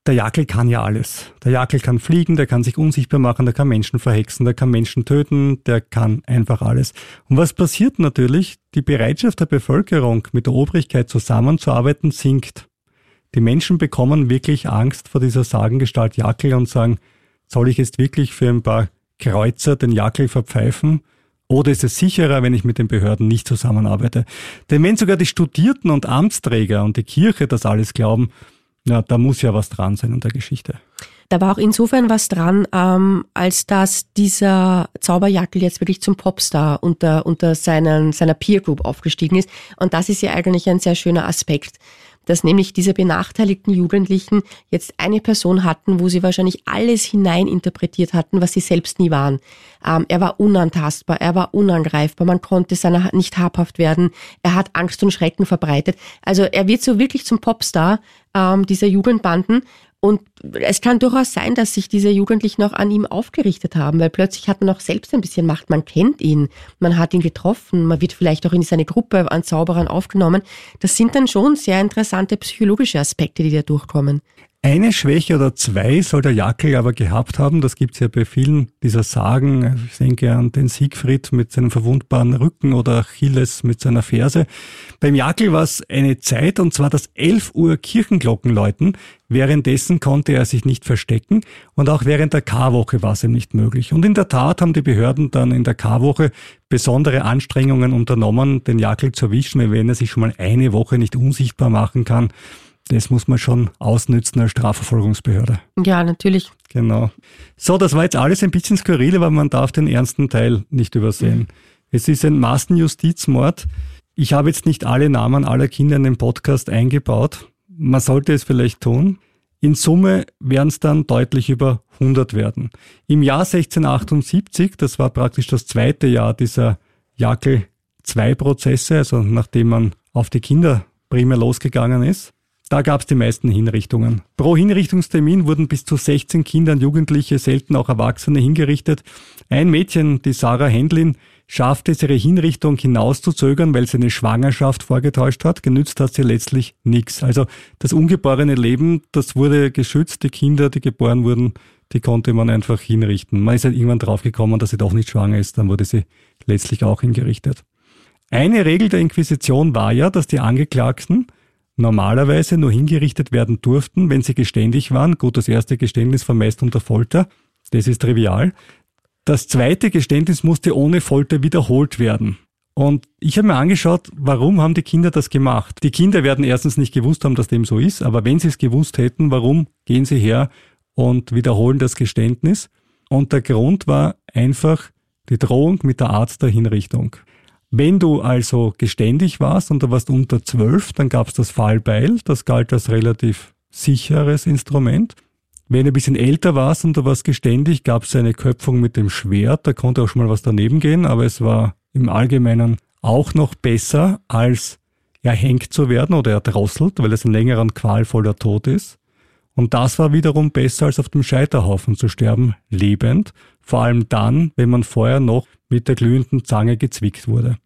Der Jakel kann ja alles. Der Jakel kann fliegen, der kann sich unsichtbar machen, der kann Menschen verhexen, der kann Menschen töten, der kann einfach alles. Und was passiert natürlich? Die Bereitschaft der Bevölkerung, mit der Obrigkeit zusammenzuarbeiten, sinkt. Die Menschen bekommen wirklich Angst vor dieser Sagengestalt Jakel und sagen, soll ich jetzt wirklich für ein paar Kreuzer den Jakel verpfeifen? Oder ist es sicherer, wenn ich mit den Behörden nicht zusammenarbeite? Denn wenn sogar die Studierten und Amtsträger und die Kirche das alles glauben, na, da muss ja was dran sein in der Geschichte. Da war auch insofern was dran, ähm, als dass dieser Zauberjackel jetzt wirklich zum Popstar unter, unter seinen, seiner Peer Group aufgestiegen ist. Und das ist ja eigentlich ein sehr schöner Aspekt dass nämlich diese benachteiligten Jugendlichen jetzt eine Person hatten, wo sie wahrscheinlich alles hineininterpretiert hatten, was sie selbst nie waren. Ähm, er war unantastbar, er war unangreifbar, man konnte seiner nicht habhaft werden, er hat Angst und Schrecken verbreitet. Also er wird so wirklich zum Popstar ähm, dieser Jugendbanden und es kann durchaus sein, dass sich diese Jugendlichen auch an ihm aufgerichtet haben, weil plötzlich hat man auch selbst ein bisschen Macht. Man kennt ihn, man hat ihn getroffen, man wird vielleicht auch in seine Gruppe an Zauberern aufgenommen. Das sind dann schon sehr interessante psychologische Aspekte, die da durchkommen. Eine Schwäche oder zwei soll der Jackel aber gehabt haben. Das gibt es ja bei vielen dieser Sagen. Ich denke an den Siegfried mit seinem verwundbaren Rücken oder Achilles mit seiner Ferse. Beim Jackel war es eine Zeit, und zwar das 11 Uhr Kirchenglocken läuten. Währenddessen konnte er sich nicht verstecken und auch während der Karwoche war es ihm nicht möglich. Und in der Tat haben die Behörden dann in der Karwoche besondere Anstrengungen unternommen, den Jackel zu erwischen, wenn er sich schon mal eine Woche nicht unsichtbar machen kann das muss man schon ausnützen als Strafverfolgungsbehörde. Ja, natürlich. Genau. So, das war jetzt alles ein bisschen skurril, aber man darf den ernsten Teil nicht übersehen. Mhm. Es ist ein Massenjustizmord. Ich habe jetzt nicht alle Namen aller Kinder in den Podcast eingebaut. Man sollte es vielleicht tun. In Summe werden es dann deutlich über 100 werden. Im Jahr 1678, das war praktisch das zweite Jahr dieser Jackel 2 Prozesse, also nachdem man auf die Kinder primär losgegangen ist, da gab es die meisten Hinrichtungen. Pro Hinrichtungstermin wurden bis zu 16 Kinder und Jugendliche, selten auch Erwachsene hingerichtet. Ein Mädchen, die Sarah Händlin, schaffte es, ihre Hinrichtung hinauszuzögern, weil sie eine Schwangerschaft vorgetäuscht hat. Genützt hat sie letztlich nichts. Also das ungeborene Leben, das wurde geschützt. Die Kinder, die geboren wurden, die konnte man einfach hinrichten. Man ist halt irgendwann draufgekommen, dass sie doch nicht schwanger ist. Dann wurde sie letztlich auch hingerichtet. Eine Regel der Inquisition war ja, dass die Angeklagten normalerweise nur hingerichtet werden durften, wenn sie geständig waren. Gut, das erste Geständnis vermeist unter Folter. Das ist trivial. Das zweite Geständnis musste ohne Folter wiederholt werden. Und ich habe mir angeschaut, warum haben die Kinder das gemacht? Die Kinder werden erstens nicht gewusst haben, dass dem so ist, aber wenn sie es gewusst hätten, warum gehen sie her und wiederholen das Geständnis? Und der Grund war einfach die Drohung mit der Art der Hinrichtung. Wenn du also geständig warst und du warst unter zwölf, dann gab es das Fallbeil, das galt als relativ sicheres Instrument. Wenn du ein bisschen älter warst und du warst geständig, gab es eine Köpfung mit dem Schwert, da konnte auch schon mal was daneben gehen, aber es war im Allgemeinen auch noch besser, als erhängt zu werden oder erdrosselt, weil es ein längerer und qualvoller Tod ist. Und das war wiederum besser, als auf dem Scheiterhaufen zu sterben, lebend, vor allem dann, wenn man vorher noch mit der glühenden Zange gezwickt wurde.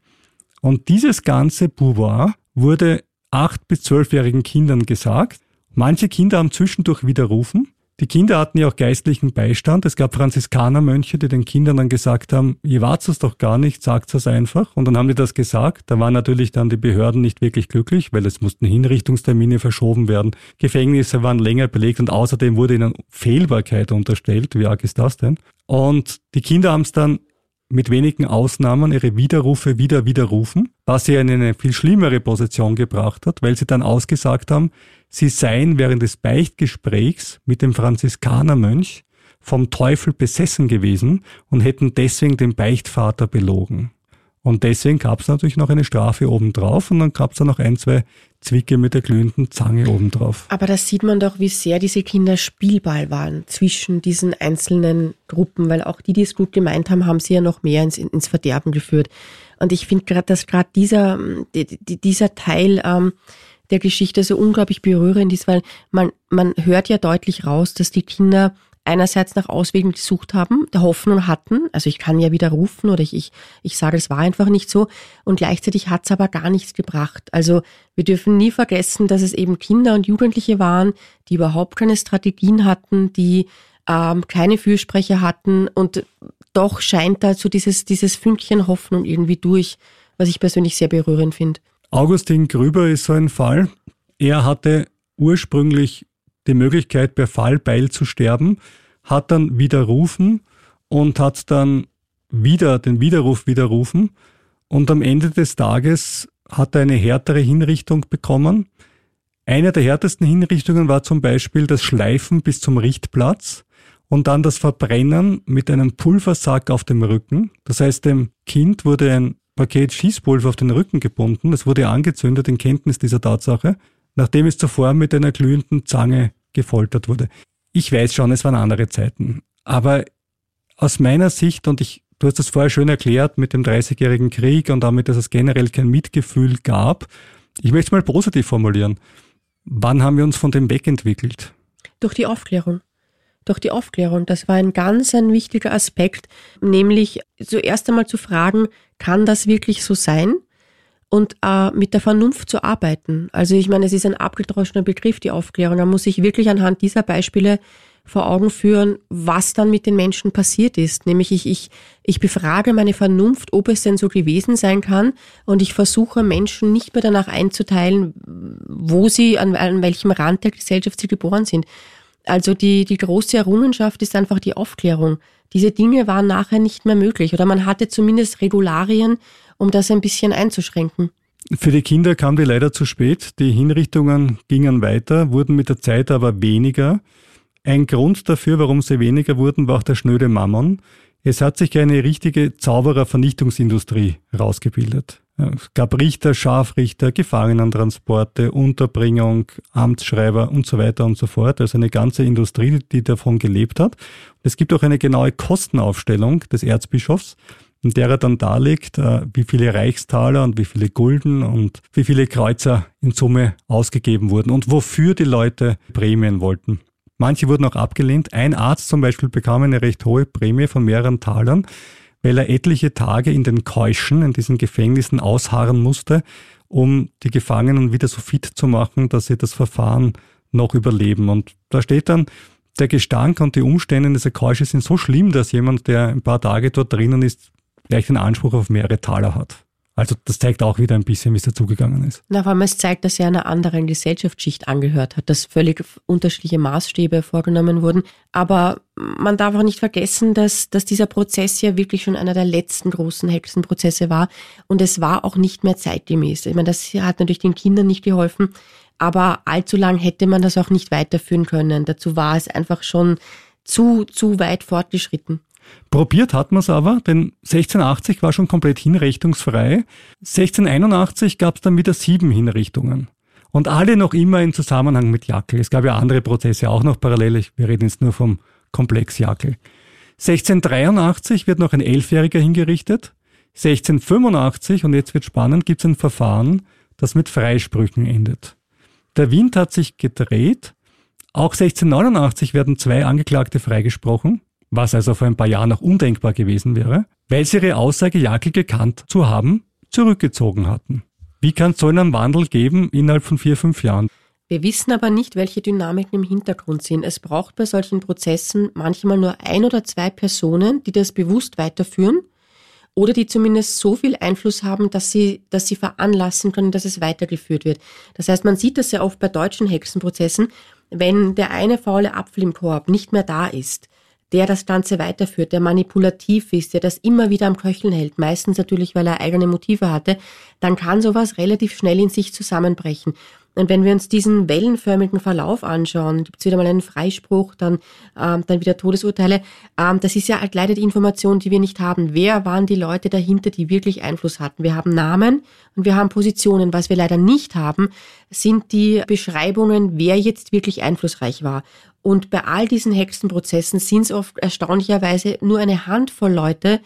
Und dieses ganze Pouvoir wurde acht bis zwölfjährigen Kindern gesagt. Manche Kinder haben zwischendurch widerrufen. Die Kinder hatten ja auch geistlichen Beistand. Es gab Franziskanermönche, die den Kindern dann gesagt haben, ihr wart es doch gar nicht, sagt es einfach. Und dann haben die das gesagt. Da waren natürlich dann die Behörden nicht wirklich glücklich, weil es mussten Hinrichtungstermine verschoben werden. Gefängnisse waren länger belegt und außerdem wurde ihnen Fehlbarkeit unterstellt. Wie arg ist das denn? Und die Kinder haben es dann mit wenigen Ausnahmen ihre Widerrufe wieder widerrufen, was sie in eine viel schlimmere Position gebracht hat, weil sie dann ausgesagt haben, sie seien während des Beichtgesprächs mit dem Franziskanermönch vom Teufel besessen gewesen und hätten deswegen den Beichtvater belogen. Und deswegen gab es natürlich noch eine Strafe obendrauf und dann gab es dann noch ein, zwei Zwicke mit der glühenden Zange obendrauf. Aber da sieht man doch, wie sehr diese Kinder Spielball waren zwischen diesen einzelnen Gruppen, weil auch die, die es gut gemeint haben, haben sie ja noch mehr ins, ins Verderben geführt. Und ich finde gerade, dass gerade dieser, dieser Teil ähm, der Geschichte so unglaublich berührend ist, weil man, man hört ja deutlich raus, dass die Kinder einerseits nach Auswegen gesucht haben, der Hoffnung hatten, also ich kann ja wieder rufen oder ich, ich, ich sage, es war einfach nicht so und gleichzeitig hat es aber gar nichts gebracht. Also wir dürfen nie vergessen, dass es eben Kinder und Jugendliche waren, die überhaupt keine Strategien hatten, die ähm, keine Fürsprecher hatten und doch scheint da so dieses, dieses Fünkchen Hoffnung irgendwie durch, was ich persönlich sehr berührend finde. Augustin Grüber ist so ein Fall. Er hatte ursprünglich die Möglichkeit, per Fallbeil zu sterben, hat dann widerrufen und hat dann wieder den Widerruf widerrufen und am Ende des Tages hat er eine härtere Hinrichtung bekommen. Eine der härtesten Hinrichtungen war zum Beispiel das Schleifen bis zum Richtplatz und dann das Verbrennen mit einem Pulversack auf dem Rücken. Das heißt, dem Kind wurde ein Paket Schießpulver auf den Rücken gebunden. Es wurde angezündet in Kenntnis dieser Tatsache nachdem es zuvor mit einer glühenden Zange gefoltert wurde. Ich weiß schon, es waren andere Zeiten. Aber aus meiner Sicht, und ich, du hast das vorher schön erklärt mit dem Dreißigjährigen Krieg und damit, dass es generell kein Mitgefühl gab, ich möchte es mal positiv formulieren. Wann haben wir uns von dem wegentwickelt? Durch die Aufklärung. Durch die Aufklärung. Das war ein ganz ein wichtiger Aspekt, nämlich zuerst einmal zu fragen, kann das wirklich so sein? Und äh, mit der Vernunft zu arbeiten. Also ich meine, es ist ein abgedroschener Begriff, die Aufklärung. Da muss ich wirklich anhand dieser Beispiele vor Augen führen, was dann mit den Menschen passiert ist. Nämlich ich, ich, ich befrage meine Vernunft, ob es denn so gewesen sein kann und ich versuche Menschen nicht mehr danach einzuteilen, wo sie, an, an welchem Rand der Gesellschaft sie geboren sind. Also die, die große Errungenschaft ist einfach die Aufklärung. Diese Dinge waren nachher nicht mehr möglich oder man hatte zumindest Regularien, um das ein bisschen einzuschränken. Für die Kinder kam die leider zu spät. Die Hinrichtungen gingen weiter, wurden mit der Zeit aber weniger. Ein Grund dafür, warum sie weniger wurden, war auch der schnöde Mammon. Es hat sich eine richtige Zauberervernichtungsindustrie rausgebildet. Es gab Richter, Scharfrichter, Gefangenentransporte, Unterbringung, Amtsschreiber und so weiter und so fort. Also eine ganze Industrie, die davon gelebt hat. Es gibt auch eine genaue Kostenaufstellung des Erzbischofs in der er dann darlegt, äh, wie viele Reichstaler und wie viele Gulden und wie viele Kreuzer in Summe ausgegeben wurden und wofür die Leute Prämien wollten. Manche wurden auch abgelehnt. Ein Arzt zum Beispiel bekam eine recht hohe Prämie von mehreren Talern, weil er etliche Tage in den Keuschen, in diesen Gefängnissen ausharren musste, um die Gefangenen wieder so fit zu machen, dass sie das Verfahren noch überleben. Und da steht dann, der Gestank und die Umstände dieser Keusche sind so schlimm, dass jemand, der ein paar Tage dort drinnen ist, gleich den Anspruch auf mehrere Taler hat. Also das zeigt auch wieder ein bisschen, wie es dazugegangen ist. Na, vor allem es zeigt, dass er einer anderen Gesellschaftsschicht angehört hat, dass völlig unterschiedliche Maßstäbe vorgenommen wurden. Aber man darf auch nicht vergessen, dass, dass dieser Prozess ja wirklich schon einer der letzten großen Hexenprozesse war. Und es war auch nicht mehr zeitgemäß. Ich meine, das hat natürlich den Kindern nicht geholfen. Aber allzu lang hätte man das auch nicht weiterführen können. Dazu war es einfach schon zu, zu weit fortgeschritten. Probiert hat man es aber, denn 1680 war schon komplett hinrichtungsfrei. 1681 gab es dann wieder sieben Hinrichtungen. Und alle noch immer in Zusammenhang mit Jackel. Es gab ja andere Prozesse auch noch parallel. Wir reden jetzt nur vom Komplex Jackel. 1683 wird noch ein Elfjähriger hingerichtet. 1685, und jetzt wird spannend, gibt es ein Verfahren, das mit Freisprüchen endet. Der Wind hat sich gedreht. Auch 1689 werden zwei Angeklagte freigesprochen was also vor ein paar Jahren noch undenkbar gewesen wäre, weil sie ihre Aussage Jackel gekannt zu haben, zurückgezogen hatten. Wie kann es so einen Wandel geben innerhalb von vier, fünf Jahren? Wir wissen aber nicht, welche Dynamiken im Hintergrund sind. Es braucht bei solchen Prozessen manchmal nur ein oder zwei Personen, die das bewusst weiterführen oder die zumindest so viel Einfluss haben, dass sie, dass sie veranlassen können, dass es weitergeführt wird. Das heißt, man sieht das sehr oft bei deutschen Hexenprozessen, wenn der eine faule Apfel im Korb nicht mehr da ist, der das Ganze weiterführt, der manipulativ ist, der das immer wieder am Köcheln hält, meistens natürlich, weil er eigene Motive hatte, dann kann sowas relativ schnell in sich zusammenbrechen. Und wenn wir uns diesen wellenförmigen Verlauf anschauen, gibt es wieder mal einen Freispruch, dann, ähm, dann wieder Todesurteile. Ähm, das ist ja halt leider die Information, die wir nicht haben. Wer waren die Leute dahinter, die wirklich Einfluss hatten? Wir haben Namen und wir haben Positionen. Was wir leider nicht haben, sind die Beschreibungen, wer jetzt wirklich einflussreich war. Und bei all diesen Hexenprozessen sind es oft erstaunlicherweise nur eine Handvoll Leute,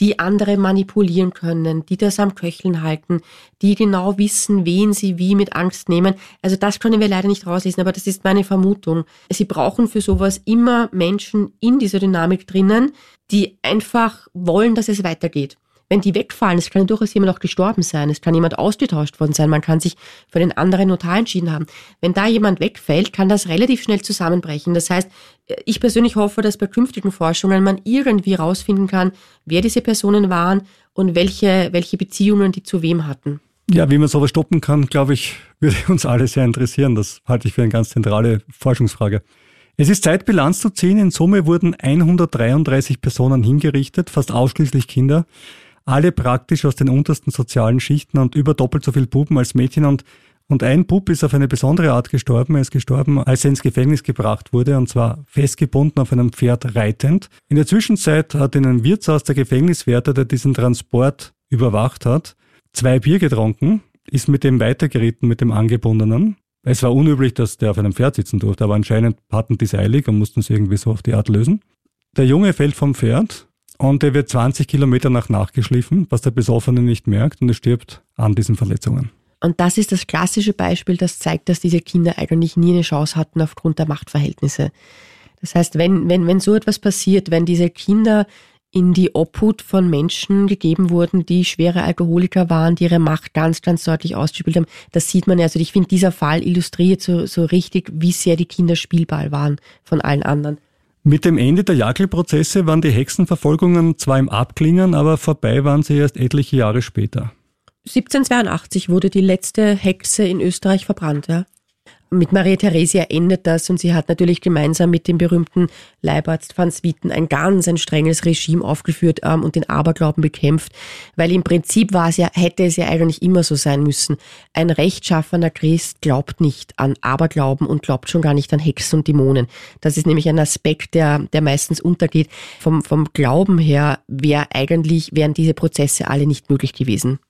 die andere manipulieren können, die das am Köcheln halten, die genau wissen, wen sie wie mit Angst nehmen. Also das können wir leider nicht rauslesen, aber das ist meine Vermutung. Sie brauchen für sowas immer Menschen in dieser Dynamik drinnen, die einfach wollen, dass es weitergeht wenn die wegfallen, es kann durchaus jemand auch gestorben sein, es kann jemand ausgetauscht worden sein, man kann sich für den anderen Notar entschieden haben. Wenn da jemand wegfällt, kann das relativ schnell zusammenbrechen. Das heißt, ich persönlich hoffe, dass bei künftigen Forschungen man irgendwie rausfinden kann, wer diese Personen waren und welche, welche Beziehungen die zu wem hatten. Ja, wie man sowas stoppen kann, glaube ich, würde uns alle sehr interessieren. Das halte ich für eine ganz zentrale Forschungsfrage. Es ist Zeit, Bilanz zu ziehen. In Summe wurden 133 Personen hingerichtet, fast ausschließlich Kinder alle praktisch aus den untersten sozialen Schichten und über doppelt so viel Buben als Mädchen und und ein Bub ist auf eine besondere Art gestorben. Er ist gestorben, als er ins Gefängnis gebracht wurde, und zwar festgebunden auf einem Pferd reitend. In der Zwischenzeit hat in einem Wirtshaus der Gefängniswärter, der diesen Transport überwacht hat, zwei Bier getrunken, ist mit dem weitergeritten, mit dem Angebundenen. Es war unüblich, dass der auf einem Pferd sitzen durfte, aber anscheinend hatten die es eilig und mussten es irgendwie so auf die Art lösen. Der Junge fällt vom Pferd und er wird 20 Kilometer nach nachgeschliffen, was der Besoffene nicht merkt und er stirbt an diesen Verletzungen. Und das ist das klassische Beispiel, das zeigt, dass diese Kinder eigentlich nie eine Chance hatten aufgrund der Machtverhältnisse. Das heißt, wenn, wenn, wenn so etwas passiert, wenn diese Kinder in die Obhut von Menschen gegeben wurden, die schwere Alkoholiker waren, die ihre Macht ganz, ganz deutlich ausgespielt haben. Das sieht man ja. Also ich finde, dieser Fall illustriert so, so richtig, wie sehr die Kinder Spielball waren von allen anderen. Mit dem Ende der Jagdprozesse waren die Hexenverfolgungen zwar im Abklingen, aber vorbei waren sie erst etliche Jahre später. 1782 wurde die letzte Hexe in Österreich verbrannt, ja mit Maria Theresia endet das und sie hat natürlich gemeinsam mit dem berühmten Leibarzt Van Swieten ein ganz ein strenges Regime aufgeführt ähm, und den Aberglauben bekämpft, weil im Prinzip war es ja, hätte es ja eigentlich immer so sein müssen. Ein rechtschaffener Christ glaubt nicht an Aberglauben und glaubt schon gar nicht an Hexen und Dämonen. Das ist nämlich ein Aspekt, der, der meistens untergeht. Vom, vom Glauben her wäre eigentlich, wären diese Prozesse alle nicht möglich gewesen.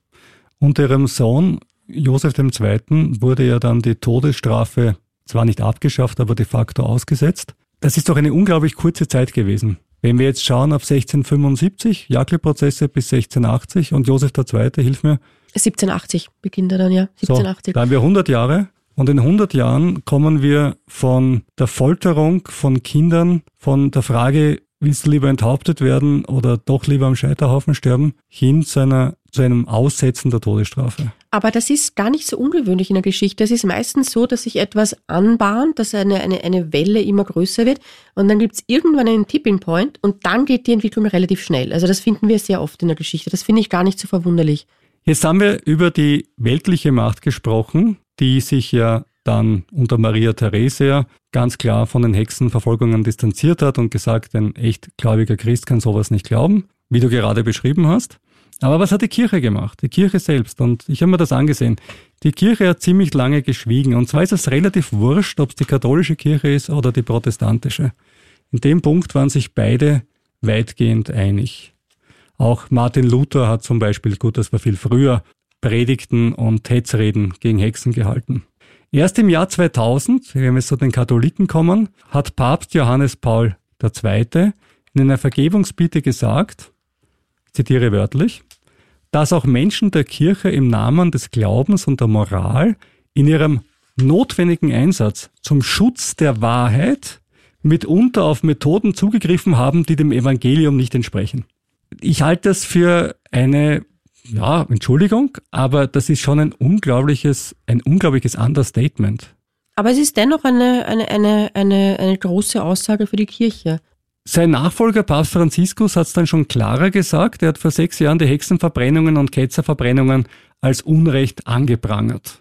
Unter ihrem Sohn Josef II. wurde ja dann die Todesstrafe zwar nicht abgeschafft, aber de facto ausgesetzt. Das ist doch eine unglaublich kurze Zeit gewesen. Wenn wir jetzt schauen auf 1675, Jackel-Prozesse bis 1680 und Josef II., hilf mir. 1780 beginnt er dann, ja. 1780. So, da haben wir 100 Jahre und in 100 Jahren kommen wir von der Folterung von Kindern, von der Frage, willst du lieber enthauptet werden oder doch lieber am Scheiterhaufen sterben, hin zu, einer, zu einem Aussetzen der Todesstrafe. Aber das ist gar nicht so ungewöhnlich in der Geschichte. Es ist meistens so, dass sich etwas anbahnt, dass eine, eine, eine Welle immer größer wird und dann gibt es irgendwann einen Tipping Point und dann geht die Entwicklung relativ schnell. Also das finden wir sehr oft in der Geschichte. Das finde ich gar nicht so verwunderlich. Jetzt haben wir über die weltliche Macht gesprochen, die sich ja dann unter Maria Theresia ganz klar von den Hexenverfolgungen distanziert hat und gesagt, ein echt gläubiger Christ kann sowas nicht glauben, wie du gerade beschrieben hast. Aber was hat die Kirche gemacht? Die Kirche selbst. Und ich habe mir das angesehen. Die Kirche hat ziemlich lange geschwiegen. Und zwar ist es relativ wurscht, ob es die katholische Kirche ist oder die protestantische. In dem Punkt waren sich beide weitgehend einig. Auch Martin Luther hat zum Beispiel, gut, das war viel früher, Predigten und Hetzreden gegen Hexen gehalten. Erst im Jahr 2000, wenn wir zu den Katholiken kommen, hat Papst Johannes Paul II. in einer Vergebungsbitte gesagt, zitiere wörtlich, dass auch Menschen der Kirche im Namen des Glaubens und der Moral in ihrem notwendigen Einsatz zum Schutz der Wahrheit mitunter auf Methoden zugegriffen haben, die dem Evangelium nicht entsprechen. Ich halte das für eine ja, Entschuldigung, aber das ist schon ein unglaubliches, ein unglaubliches Understatement. Aber es ist dennoch eine, eine, eine, eine, eine große Aussage für die Kirche. Sein Nachfolger Papst Franziskus hat es dann schon klarer gesagt. Er hat vor sechs Jahren die Hexenverbrennungen und Ketzerverbrennungen als Unrecht angeprangert.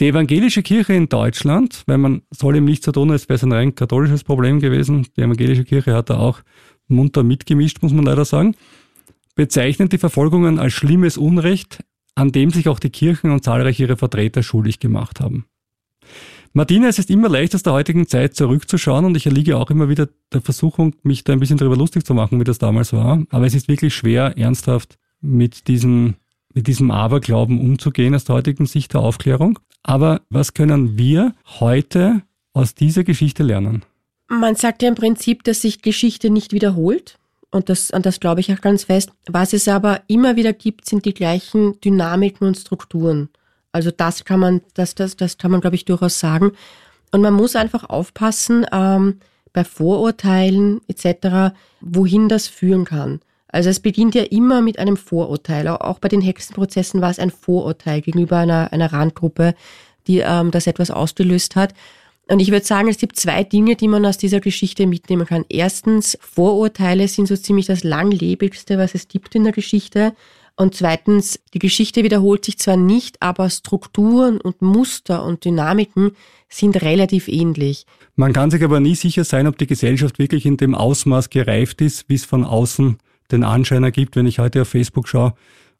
Die evangelische Kirche in Deutschland, weil man soll ihm nicht so tun, als wäre es ein rein katholisches Problem gewesen. Die evangelische Kirche hat da auch munter mitgemischt, muss man leider sagen bezeichnet die Verfolgungen als schlimmes Unrecht, an dem sich auch die Kirchen und zahlreiche ihre Vertreter schuldig gemacht haben. Martina, es ist immer leicht aus der heutigen Zeit zurückzuschauen und ich erliege auch immer wieder der Versuchung, mich da ein bisschen darüber lustig zu machen, wie das damals war. Aber es ist wirklich schwer, ernsthaft mit diesem, mit diesem Aberglauben umzugehen aus der heutigen Sicht der Aufklärung. Aber was können wir heute aus dieser Geschichte lernen? Man sagt ja im Prinzip, dass sich Geschichte nicht wiederholt. und das, und das glaube ich auch ganz fest. Was es aber immer wieder gibt, sind die gleichen Dynamiken und Strukturen. Also das kann man, das, das, das kann man, glaube ich, durchaus sagen. Und man muss einfach aufpassen ähm, bei Vorurteilen etc., wohin das führen kann. Also es beginnt ja immer mit einem Vorurteil. Auch bei den Hexenprozessen war es ein Vorurteil gegenüber einer, einer Randgruppe, die ähm, das etwas ausgelöst hat. Und ich würde sagen, es gibt zwei Dinge, die man aus dieser Geschichte mitnehmen kann. Erstens, Vorurteile sind so ziemlich das langlebigste, was es gibt in der Geschichte. Und zweitens, die Geschichte wiederholt sich zwar nicht, aber Strukturen und Muster und Dynamiken sind relativ ähnlich. Man kann sich aber nie sicher sein, ob die Gesellschaft wirklich in dem Ausmaß gereift ist, wie es von außen den Anschein ergibt. Wenn ich heute auf Facebook schaue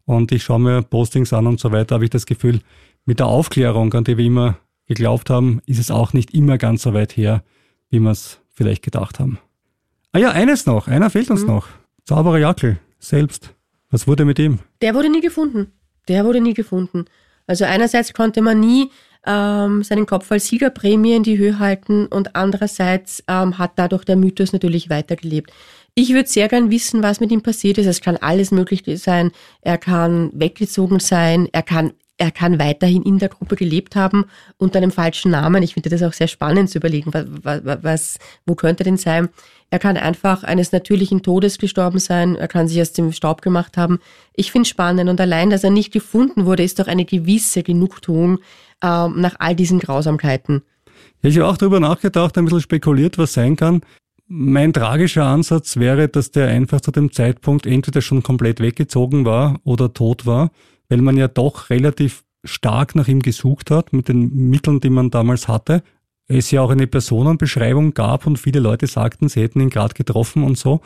und ich schaue mir Postings an und so weiter, habe ich das Gefühl, mit der Aufklärung, an die wir immer geglaubt haben, ist es auch nicht immer ganz so weit her, wie wir es vielleicht gedacht haben. Ah ja, eines noch, einer fehlt uns mhm. noch. Zauberer Jackel selbst. Was wurde mit ihm? Der wurde nie gefunden. Der wurde nie gefunden. Also einerseits konnte man nie ähm, seinen Kopf als Siegerprämie in die Höhe halten und andererseits ähm, hat dadurch der Mythos natürlich weitergelebt. Ich würde sehr gern wissen, was mit ihm passiert ist. Es kann alles möglich sein. Er kann weggezogen sein. Er kann er kann weiterhin in der Gruppe gelebt haben unter einem falschen Namen. Ich finde das auch sehr spannend zu überlegen, was, was, wo könnte denn sein? Er kann einfach eines natürlichen Todes gestorben sein. Er kann sich aus dem Staub gemacht haben. Ich finde spannend und allein, dass er nicht gefunden wurde, ist doch eine gewisse Genugtuung äh, nach all diesen Grausamkeiten. ich habe auch darüber nachgedacht, ein bisschen spekuliert, was sein kann. Mein tragischer Ansatz wäre, dass der einfach zu dem Zeitpunkt entweder schon komplett weggezogen war oder tot war weil man ja doch relativ stark nach ihm gesucht hat mit den Mitteln, die man damals hatte. Es ja auch eine Personenbeschreibung gab und viele Leute sagten, sie hätten ihn gerade getroffen und so.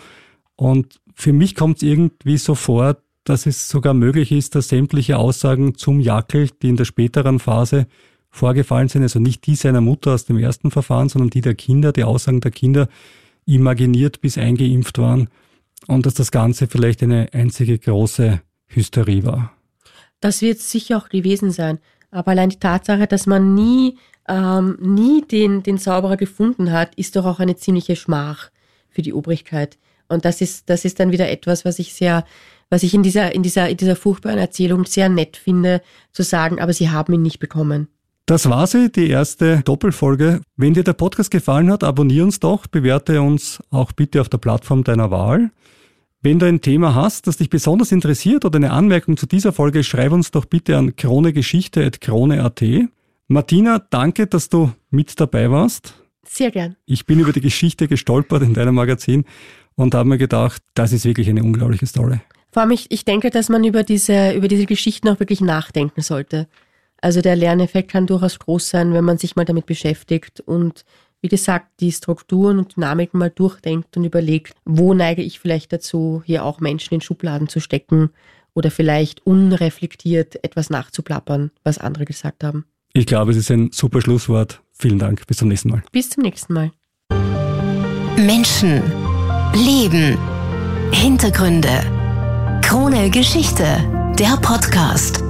Und für mich kommt es irgendwie so vor, dass es sogar möglich ist, dass sämtliche Aussagen zum Jackel, die in der späteren Phase vorgefallen sind, also nicht die seiner Mutter aus dem ersten Verfahren, sondern die der Kinder, die Aussagen der Kinder imaginiert bis eingeimpft waren und dass das Ganze vielleicht eine einzige große Hysterie war. Das wird sicher auch gewesen sein. Aber allein die Tatsache, dass man nie, ähm, nie den, den Zauberer gefunden hat, ist doch auch eine ziemliche Schmach für die Obrigkeit. Und das ist, das ist dann wieder etwas, was ich sehr, was ich in dieser, in dieser, in dieser furchtbaren Erzählung sehr nett finde, zu sagen, aber sie haben ihn nicht bekommen. Das war sie, die erste Doppelfolge. Wenn dir der Podcast gefallen hat, abonnier uns doch, bewerte uns auch bitte auf der Plattform deiner Wahl. Wenn du ein Thema hast, das dich besonders interessiert oder eine Anmerkung zu dieser Folge, schreib uns doch bitte an kronegeschichte.krone.at. Martina, danke, dass du mit dabei warst. Sehr gern. Ich bin über die Geschichte gestolpert in deinem Magazin und habe mir gedacht, das ist wirklich eine unglaubliche Story. Vor allem, ich, ich denke, dass man über diese, über diese Geschichten auch wirklich nachdenken sollte. Also der Lerneffekt kann durchaus groß sein, wenn man sich mal damit beschäftigt und wie gesagt, die Strukturen und Dynamiken mal durchdenkt und überlegt, wo neige ich vielleicht dazu, hier auch Menschen in Schubladen zu stecken oder vielleicht unreflektiert etwas nachzuplappern, was andere gesagt haben. Ich glaube, es ist ein super Schlusswort. Vielen Dank. Bis zum nächsten Mal. Bis zum nächsten Mal. Menschen, Leben, Hintergründe. Krone Geschichte, der Podcast.